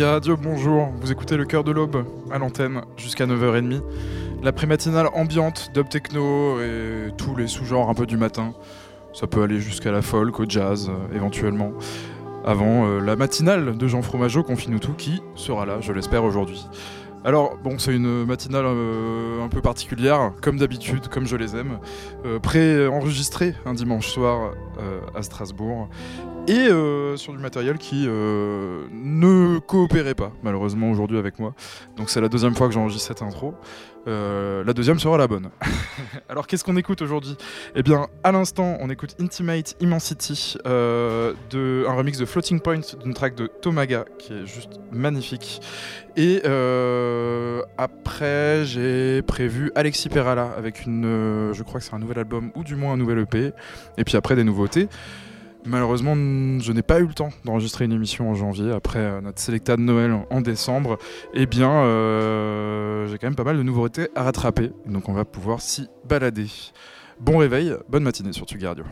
Bonjour. Vous écoutez le cœur de l'aube à l'antenne jusqu'à 9h30. La prématinale ambiante, dub techno et tous les sous-genres un peu du matin. Ça peut aller jusqu'à la folk, au jazz euh, éventuellement. Avant euh, la matinale de Jean Fromageau, confine tout, qui sera là, je l'espère, aujourd'hui. Alors, bon, c'est une matinale euh, un peu particulière, comme d'habitude, comme je les aime. Pré-enregistrée un dimanche soir à Strasbourg et euh, sur du matériel qui euh, ne coopérait pas malheureusement aujourd'hui avec moi. Donc c'est la deuxième fois que j'enregistre cette intro. Euh, la deuxième sera la bonne. Alors qu'est-ce qu'on écoute aujourd'hui? Eh bien à l'instant on écoute Intimate Immensity, de, un remix de Floating Point d'une track de Tomaga qui est juste magnifique. Et après j'ai prévu Alexis Perala avec une, je crois que c'est un nouvel album ou du moins un nouvel EP. Et puis après des nouveautés. Malheureusement, je n'ai pas eu le temps d'enregistrer une émission en janvier après euh, notre sélecta de Noël en décembre. Eh bien, euh, j'ai quand même pas mal de nouveautés à rattraper, donc on va pouvoir s'y balader. Bon réveil, bonne matinée sur Tugardio.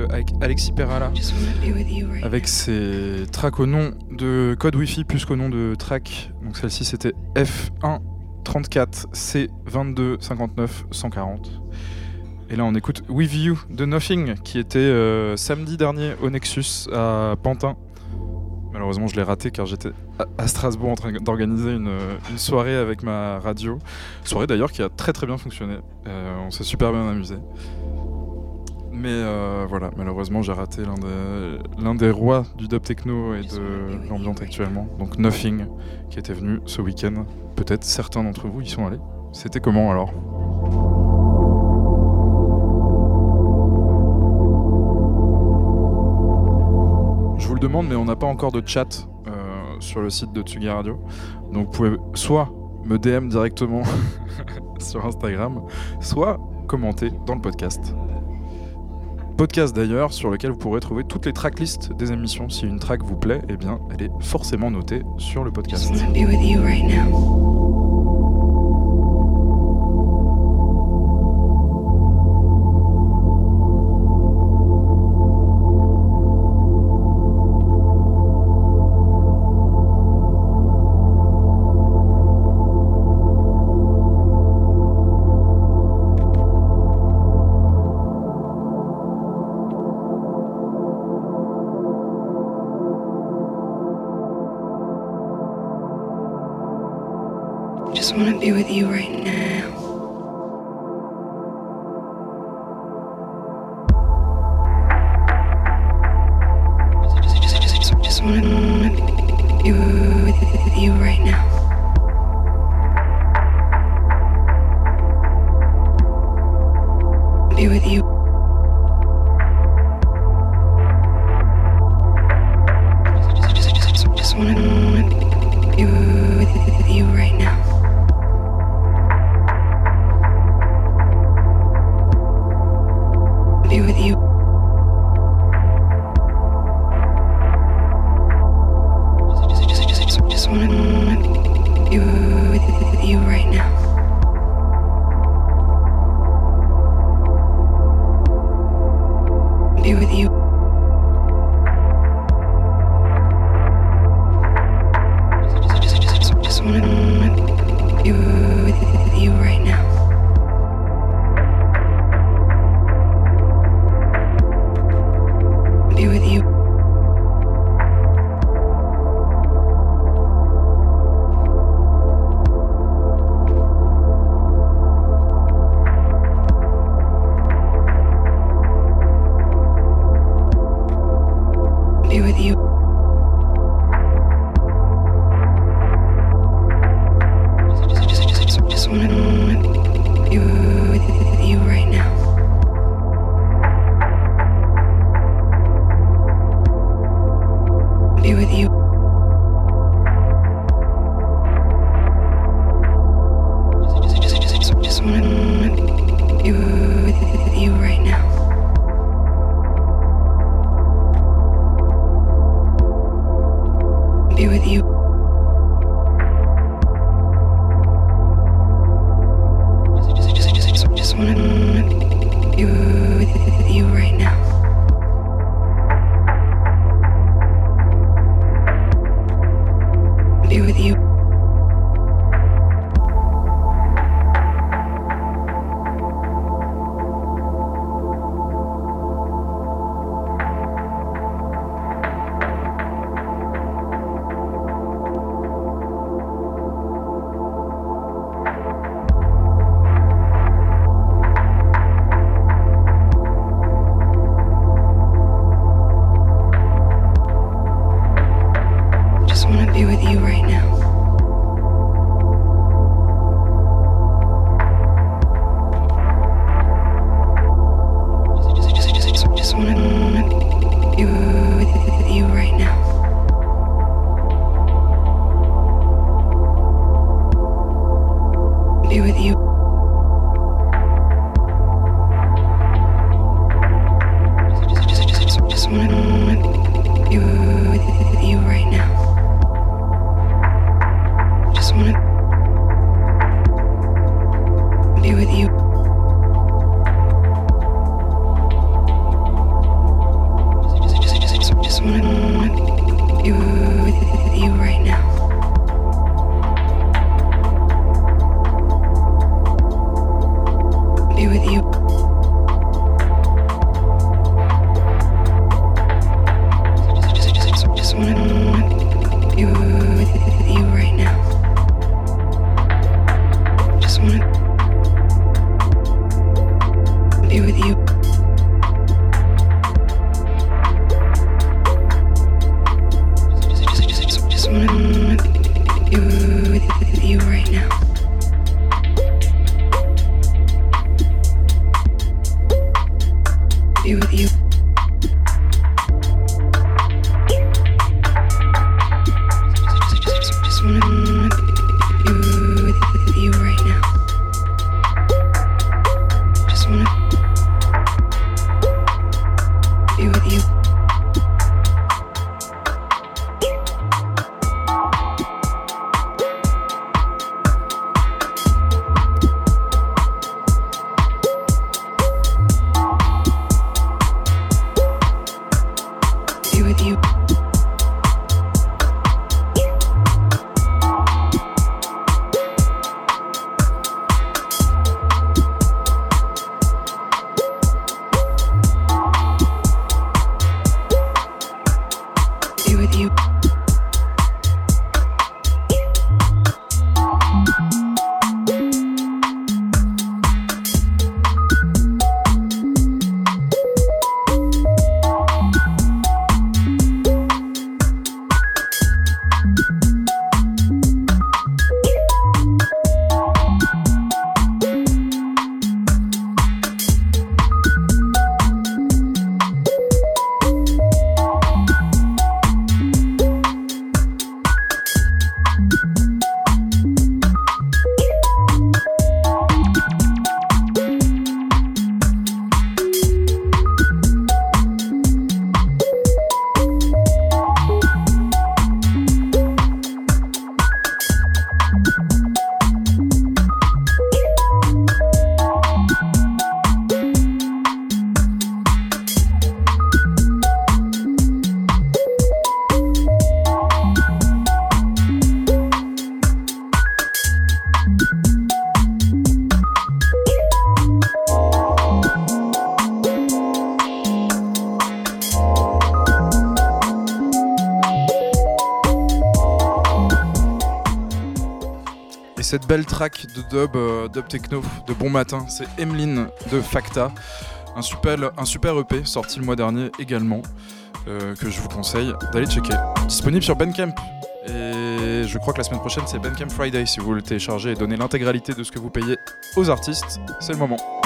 De Alexis Perala avec ses tracks au nom de code Wi-Fi plus qu'au nom de track. Donc celle-ci c'était F1 34 C 22 59 140. Et là on écoute With You de Nothing qui était euh, samedi dernier au Nexus à Pantin. Malheureusement, je l'ai raté car j'étais à Strasbourg en train d'organiser une, soirée avec ma radio. Soirée d'ailleurs qui a très très bien fonctionné. Euh, on s'est super bien amusé. Mais euh, voilà, malheureusement, j'ai raté l'un des, des rois du dub techno et de l'ambiance actuellement. Donc Nothing, qui était venu ce week-end. Peut-être certains d'entre vous y sont allés. C'était comment alors? Je vous le demande, mais on n'a pas encore de chat euh, sur le site de Tsugi Radio. Donc vous pouvez soit me DM directement sur Instagram, soit commenter dans le podcast. Podcast d'ailleurs sur lequel vous pourrez trouver toutes les tracklists des émissions. Si une track vous plaît, eh bien elle est forcément notée sur le podcast. Cette belle track de dub, euh, dub techno de bon matin, c'est Emeline de Facta. Un super, EP sorti le mois dernier également, euh, que je vous conseille d'aller checker. Disponible sur Bandcamp. Et je crois que la semaine prochaine c'est Bandcamp Friday. Si vous voulez le télécharger et donner l'intégralité de ce que vous payez aux artistes, c'est le moment.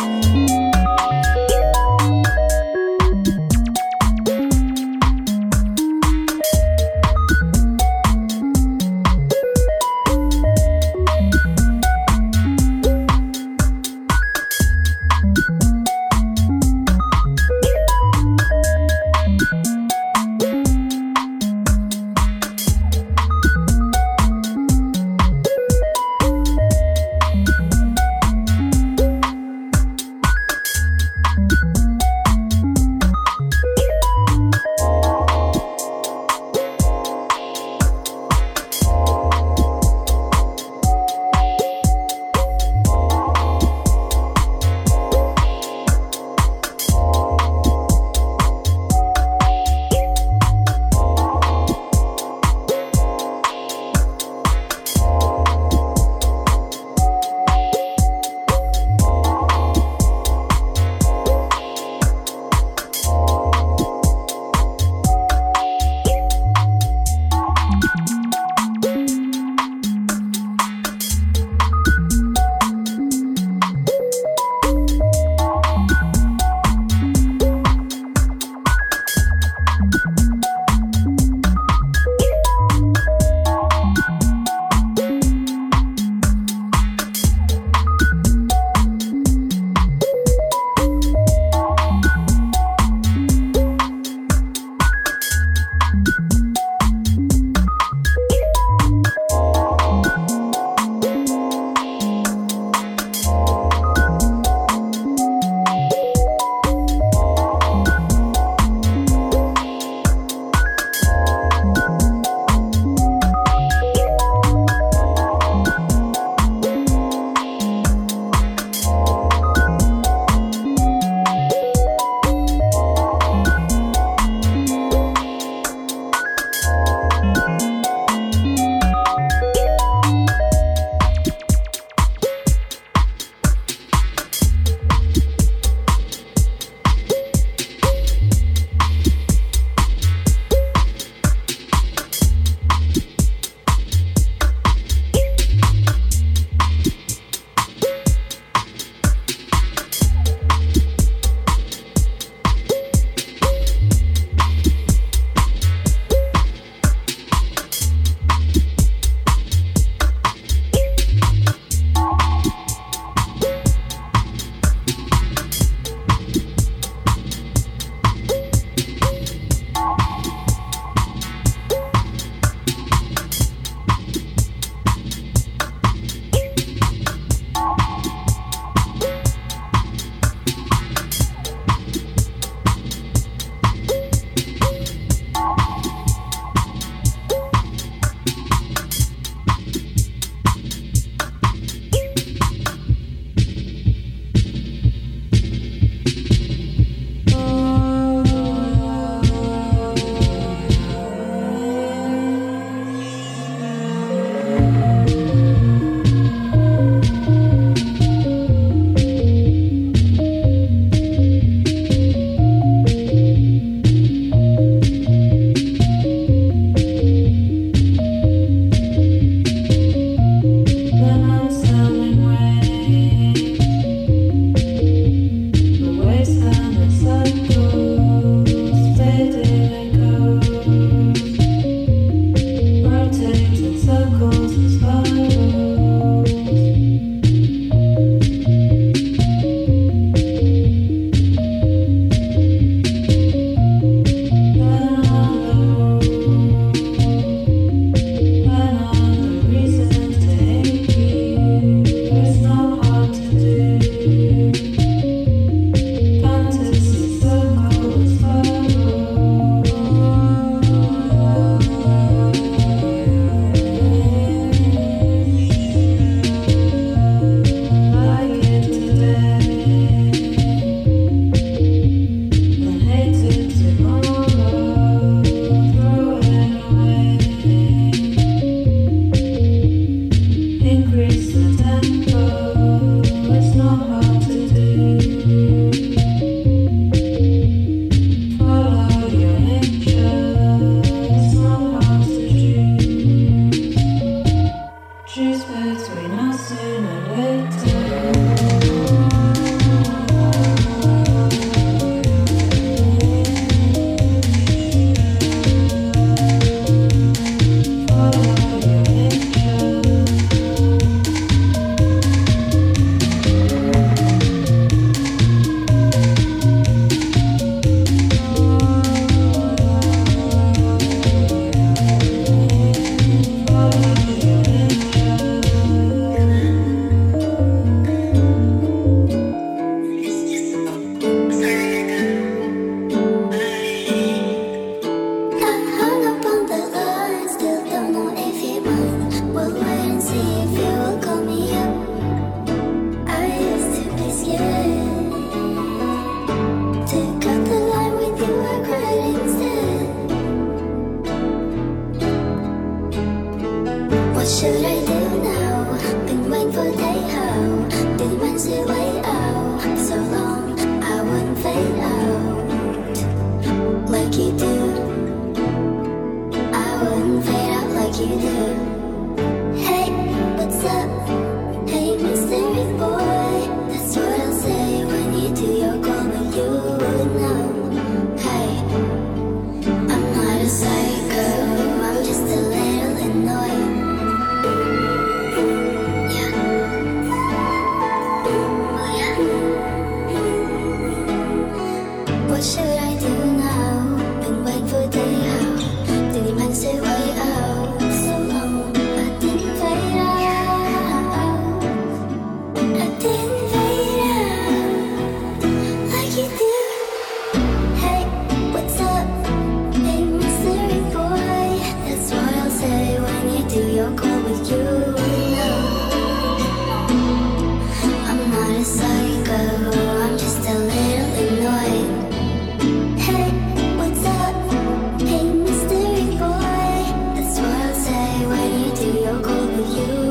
You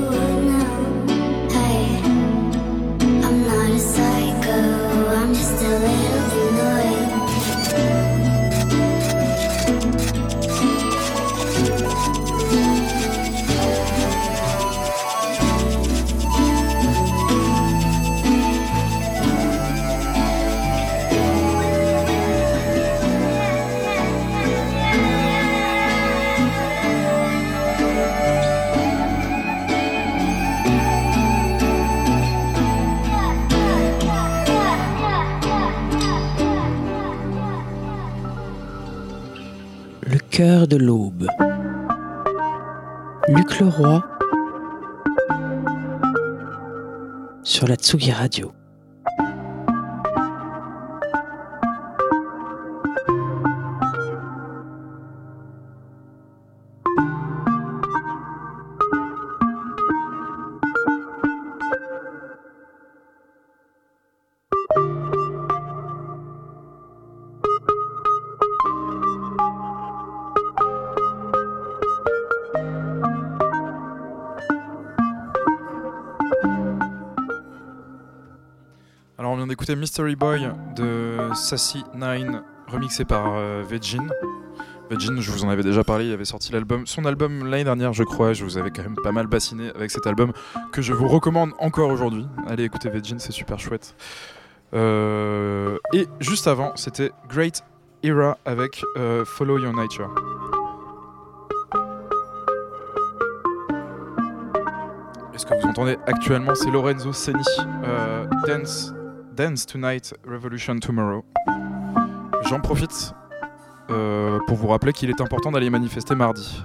sur la Tsugi Radio. D'écouter Mystery Boy de Sassy 9 remixé par euh, Vegin. Vegin, je vous en avais déjà parlé, il avait sorti son album l'année dernière je crois, je vous avais quand même pas mal bassiné avec cet album que je vous recommande encore aujourd'hui. Allez écoutez Vegin, c'est super chouette. Euh, et juste avant, c'était Great Era avec euh, Follow Your Nature. Et ce que vous entendez actuellement, c'est Lorenzo Seni, euh, Dance, Dance Tonight, Revolution Tomorrow. J'en profite euh, pour vous rappeler qu'il est important d'aller manifester mardi.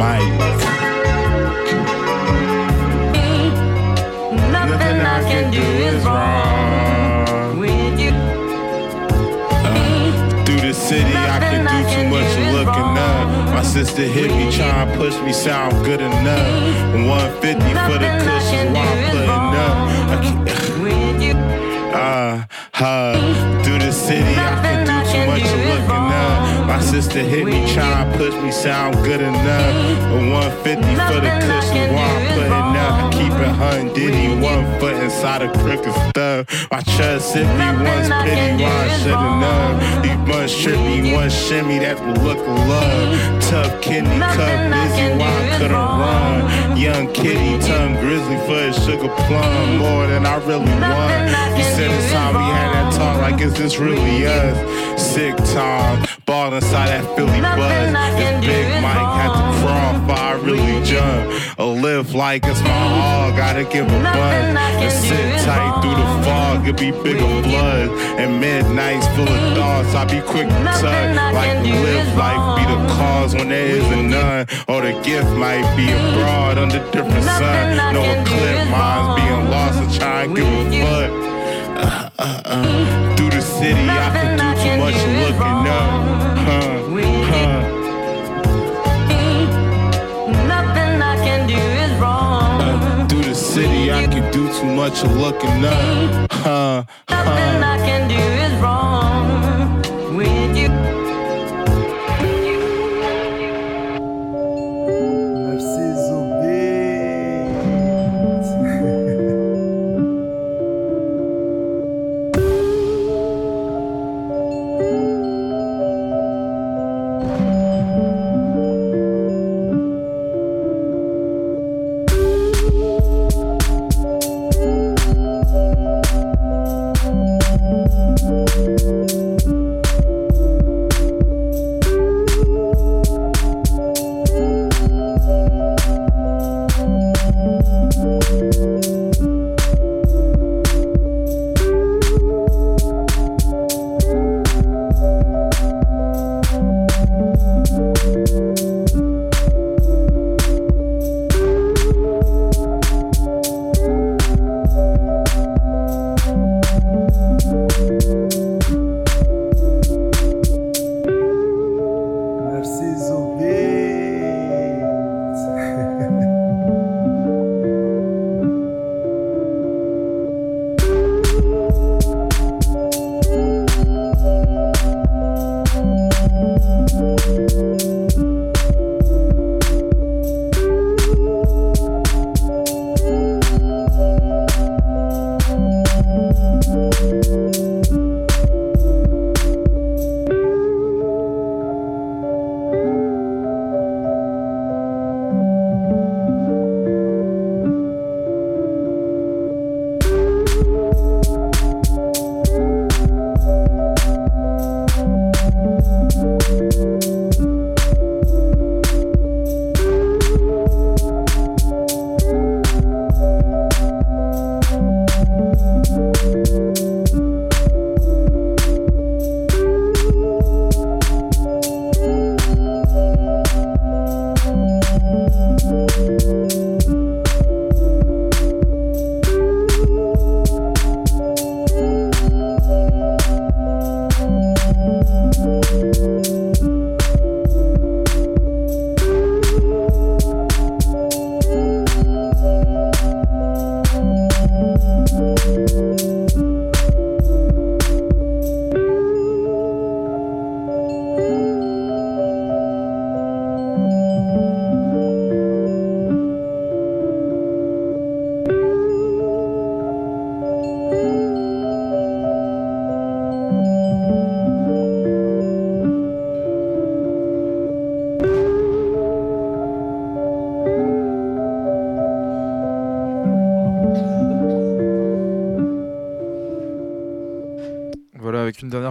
Mm-hmm. Nothing, I can do is wrong with you. Uh, mm-hmm. through the city, nothing I can do I can too much do looking up. My sister hit me, try to push me, sound good enough. Mm-hmm. 150 nothing for the cushions while I'm putting up. I can, uh, uh, through the city, I can my sister hit me, trying to push me, sound good enough. But 150 for the cushions while I'm putting up. I keep it hunting, Diddy, one foot inside of crooked stuff. My trust hit me once, pity why I should've known. These months me, one shimmy, that the look of love. Tough kidney cup, busy, why I couldn't run. Young kitty, tongue grizzly for a sugar plum. More than I really want. You said it's time we had that talk, like is this really us? Sick time, ball inside that Philly buzz. If Big Mike had to crawl, if I really jump. Or live like it's my all, gotta give a buzz. And sit tight through the fog, it be bigger blood. And midnights full of thoughts, I be quick to touch. Like live life be the cause when there isn't none. Or the gift might be abroad under different sun. No eclipse, mine's being lost and trying to give a fuck. Uh, uh. Through the city, I can do too much looking up. Huh, huh. nothing I can do is wrong. Uh, through the city, I can do too much looking up. Huh, huh. Nothing. I can do is wrong.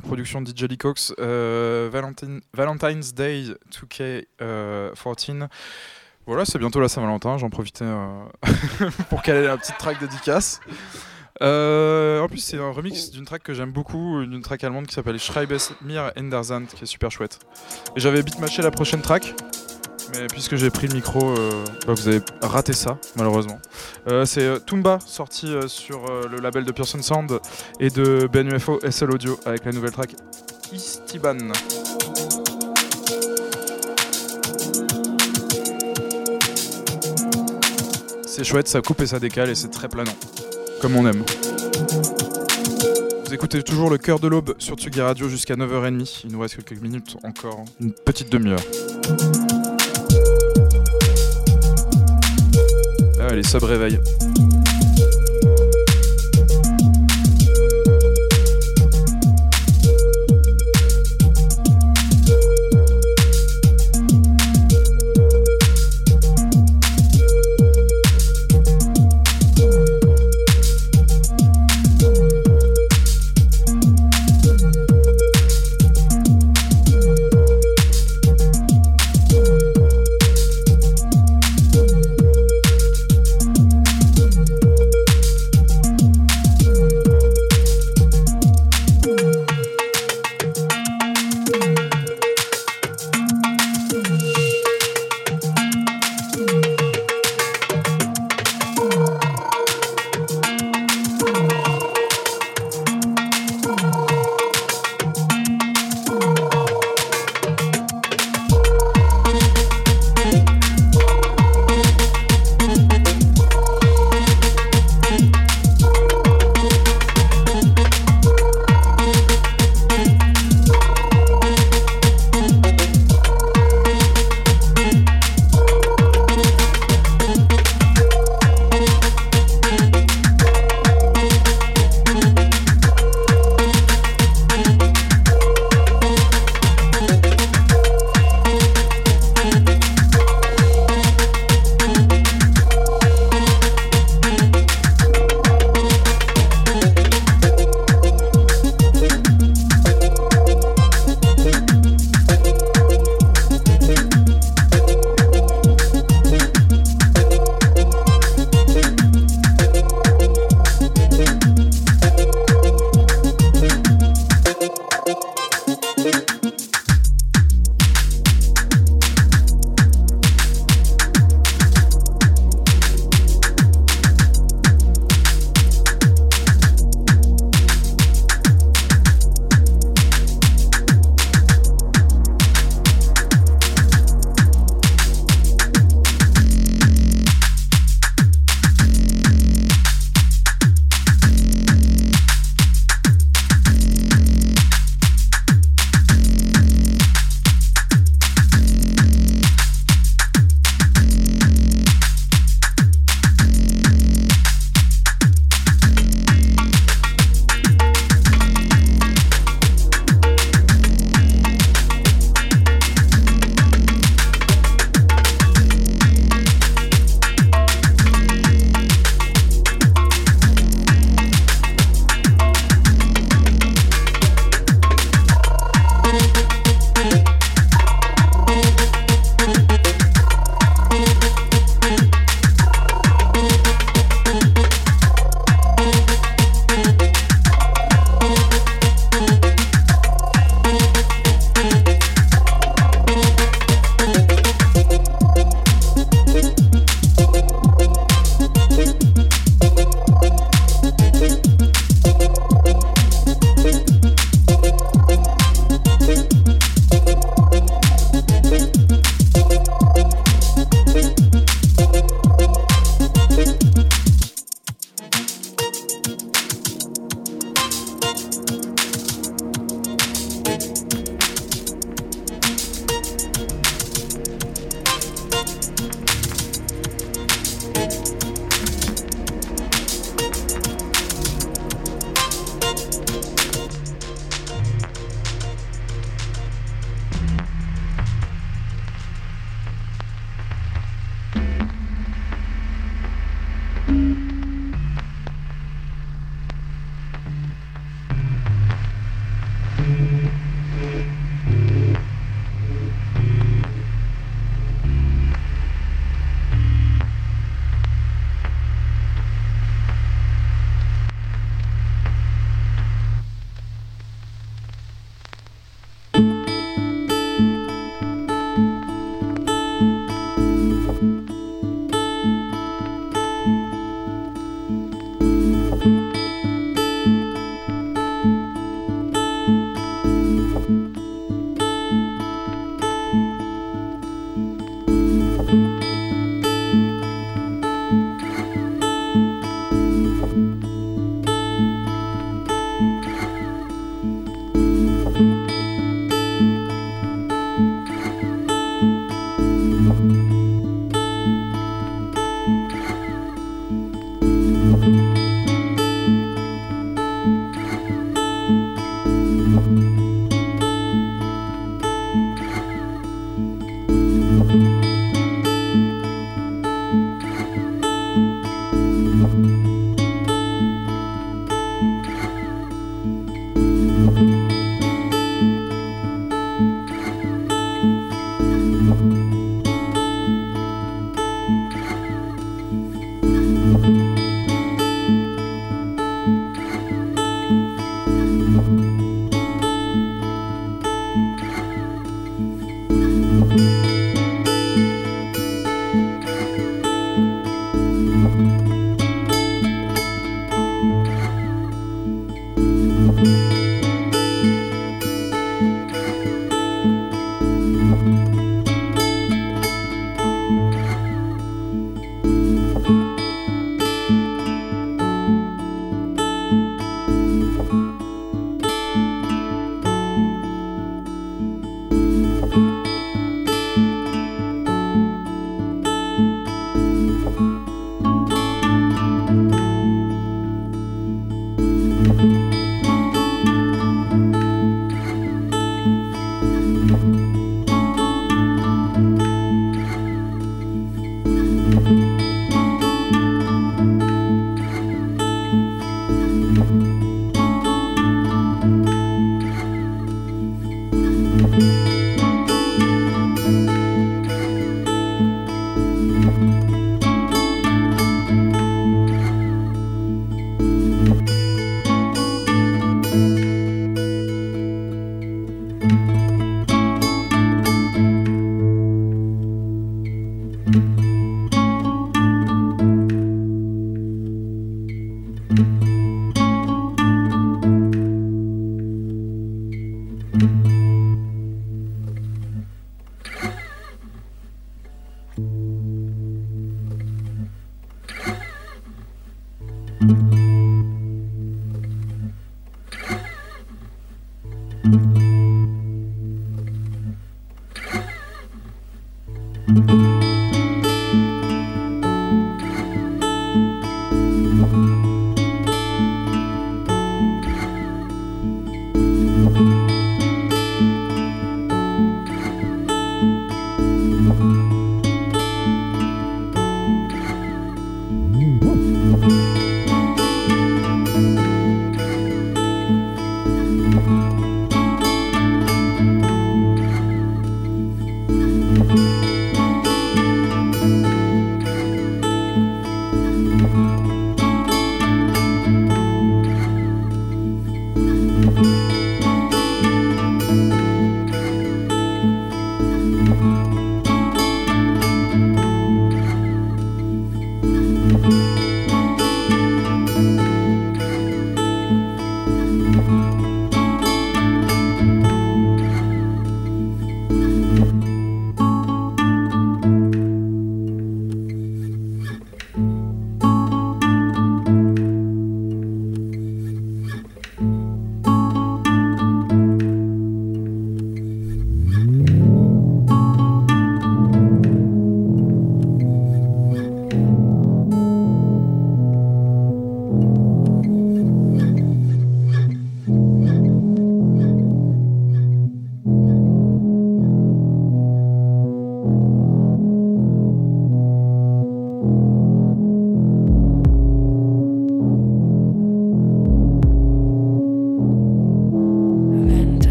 Production de DJ Lee Cox, euh, Valentine- Valentine's Day 2K14. euh, Voilà, c'est bientôt la Saint-Valentin, j'en profitais euh, pour caler la petite track dédicace. Euh, en plus, c'est un remix d'une track que j'aime beaucoup, d'une track allemande qui s'appelle Schreibes mir Endersand, qui est super chouette. Et j'avais beatmatché la prochaine track, Mais puisque j'ai pris le micro, euh, bah, vous avez raté ça, malheureusement. Euh, c'est euh, Tumba, sorti euh, sur le label de Pearson Sound et de Ben UFO SL Audio avec la nouvelle track Istiban. C'est chouette, ça coupe et ça décale et c'est très planant. Comme on aime. Vous écoutez toujours le cœur de l'aube sur Tsugi Radio jusqu'à 9h30. Il nous reste quelques minutes encore, une petite demi-heure. Les subs réveillent.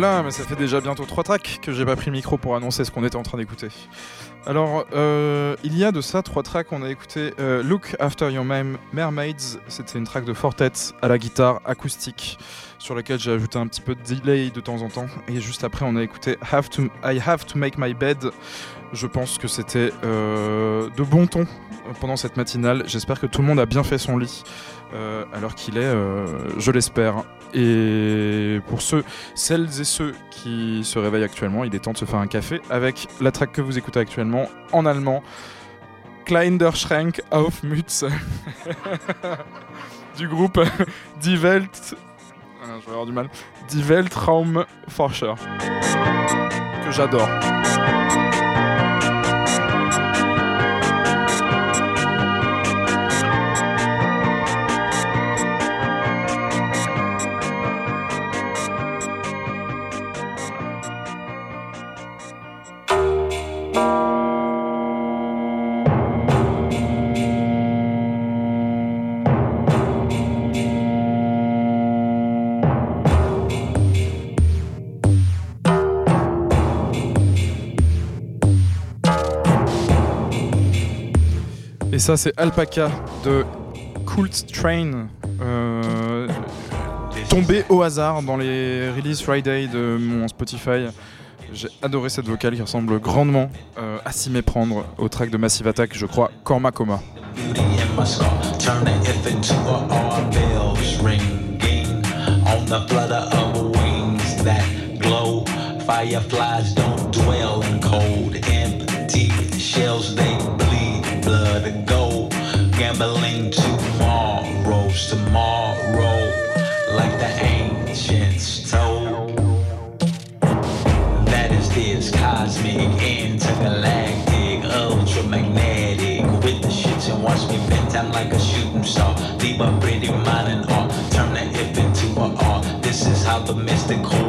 Oh là là, mais ça fait déjà bientôt trois tracks que j'ai pas pris le micro pour annoncer ce qu'on était en train d'écouter. Alors, euh, il y a de ça trois tracks. On a écouté euh, Look After Your Mermaids. C'était une track de Fortet à la guitare acoustique sur laquelle j'ai ajouté un petit peu de delay de temps en temps. Et juste après, on a écouté Have to, I Have to Make My Bed. Je pense que c'était euh, de bon ton pendant cette matinale. J'espère que tout le monde a bien fait son lit alors qu'il est, je l'espère. Et pour ceux, celles et ceux qui se réveillent actuellement, il est temps de se faire un café avec la track que vous écoutez actuellement en allemand. Kleiner Schrank auf Mütze du groupe Die Welt. Ah, je vais avoir du mal. Die Weltraumforscher. Que j'adore. Ça, c'est Alpaca de Cult Train. euh, tombé au hasard dans les Release Friday de mon Spotify. J'ai adoré cette vocale qui ressemble grandement euh, à s'y méprendre au track de Massive Attack, je crois, Korma Coma. Gambling tomorrows, tomorrow, like the ancients told. That is this cosmic, intergalactic, ultramagnetic. With the shits and watch me bend down like a shooting star. Leave a pretty mind and art. Turn the if into a art. This is how the mystical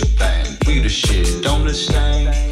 what. We the shit, don't understand.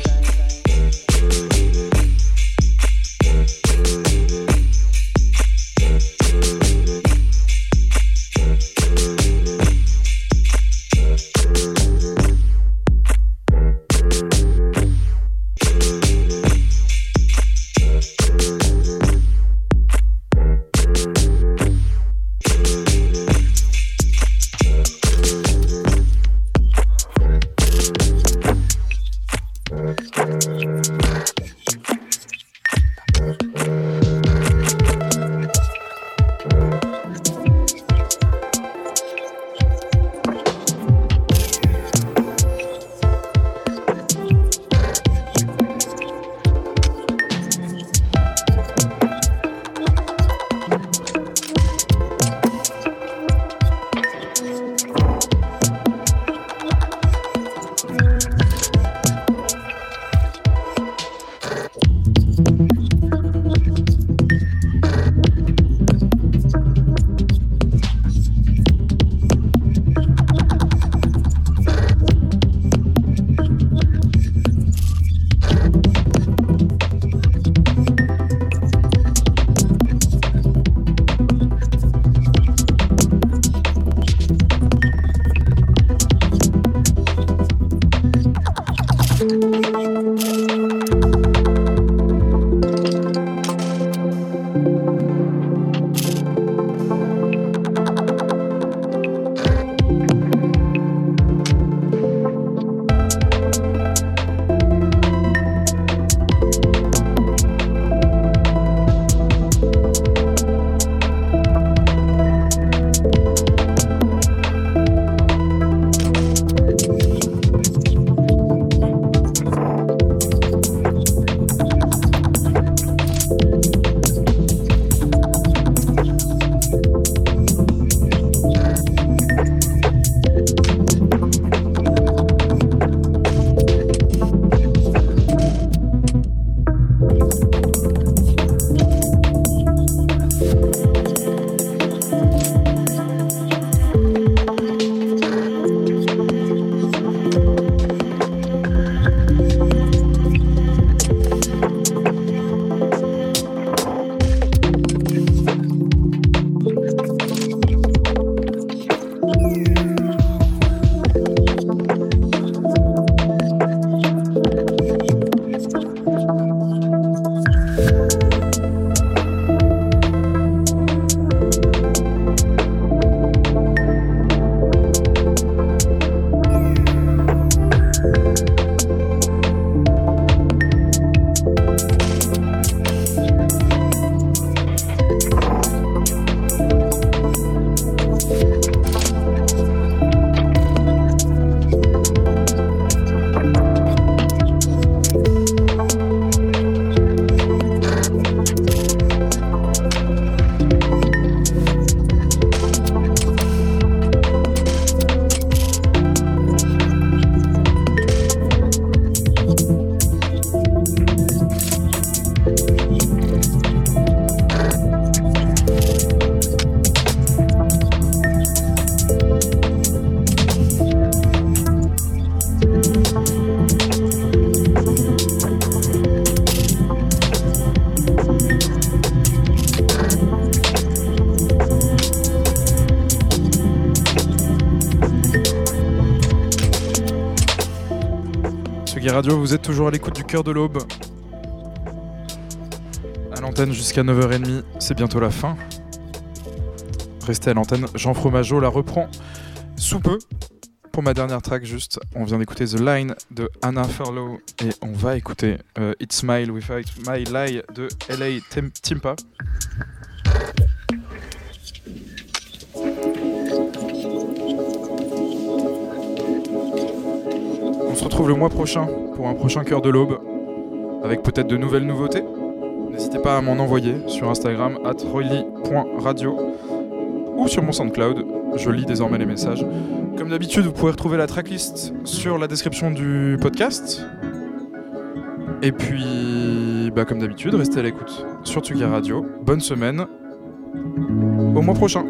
Vous êtes toujours à l'écoute du cœur de l'aube. À l'antenne jusqu'à 9h30, c'est bientôt la fin. Restez à l'antenne, Jean Fromageau la reprend sous peu. Pour ma dernière track, juste, on vient d'écouter The Line de Anna Furlow et on va écouter euh, It's Smile with My Lie de LA Tim- Timpa. On se retrouve le mois prochain pour un prochain cœur de l'aube avec peut-être de nouvelles nouveautés. N'hésitez pas à m'en envoyer sur Instagram at royly.radio ou sur mon SoundCloud. Je lis désormais les messages. Comme d'habitude, vous pouvez retrouver la tracklist sur la description du podcast. Et puis, bah, comme d'habitude, restez à l'écoute sur Tsugi Radio. Bonne semaine. Au mois prochain.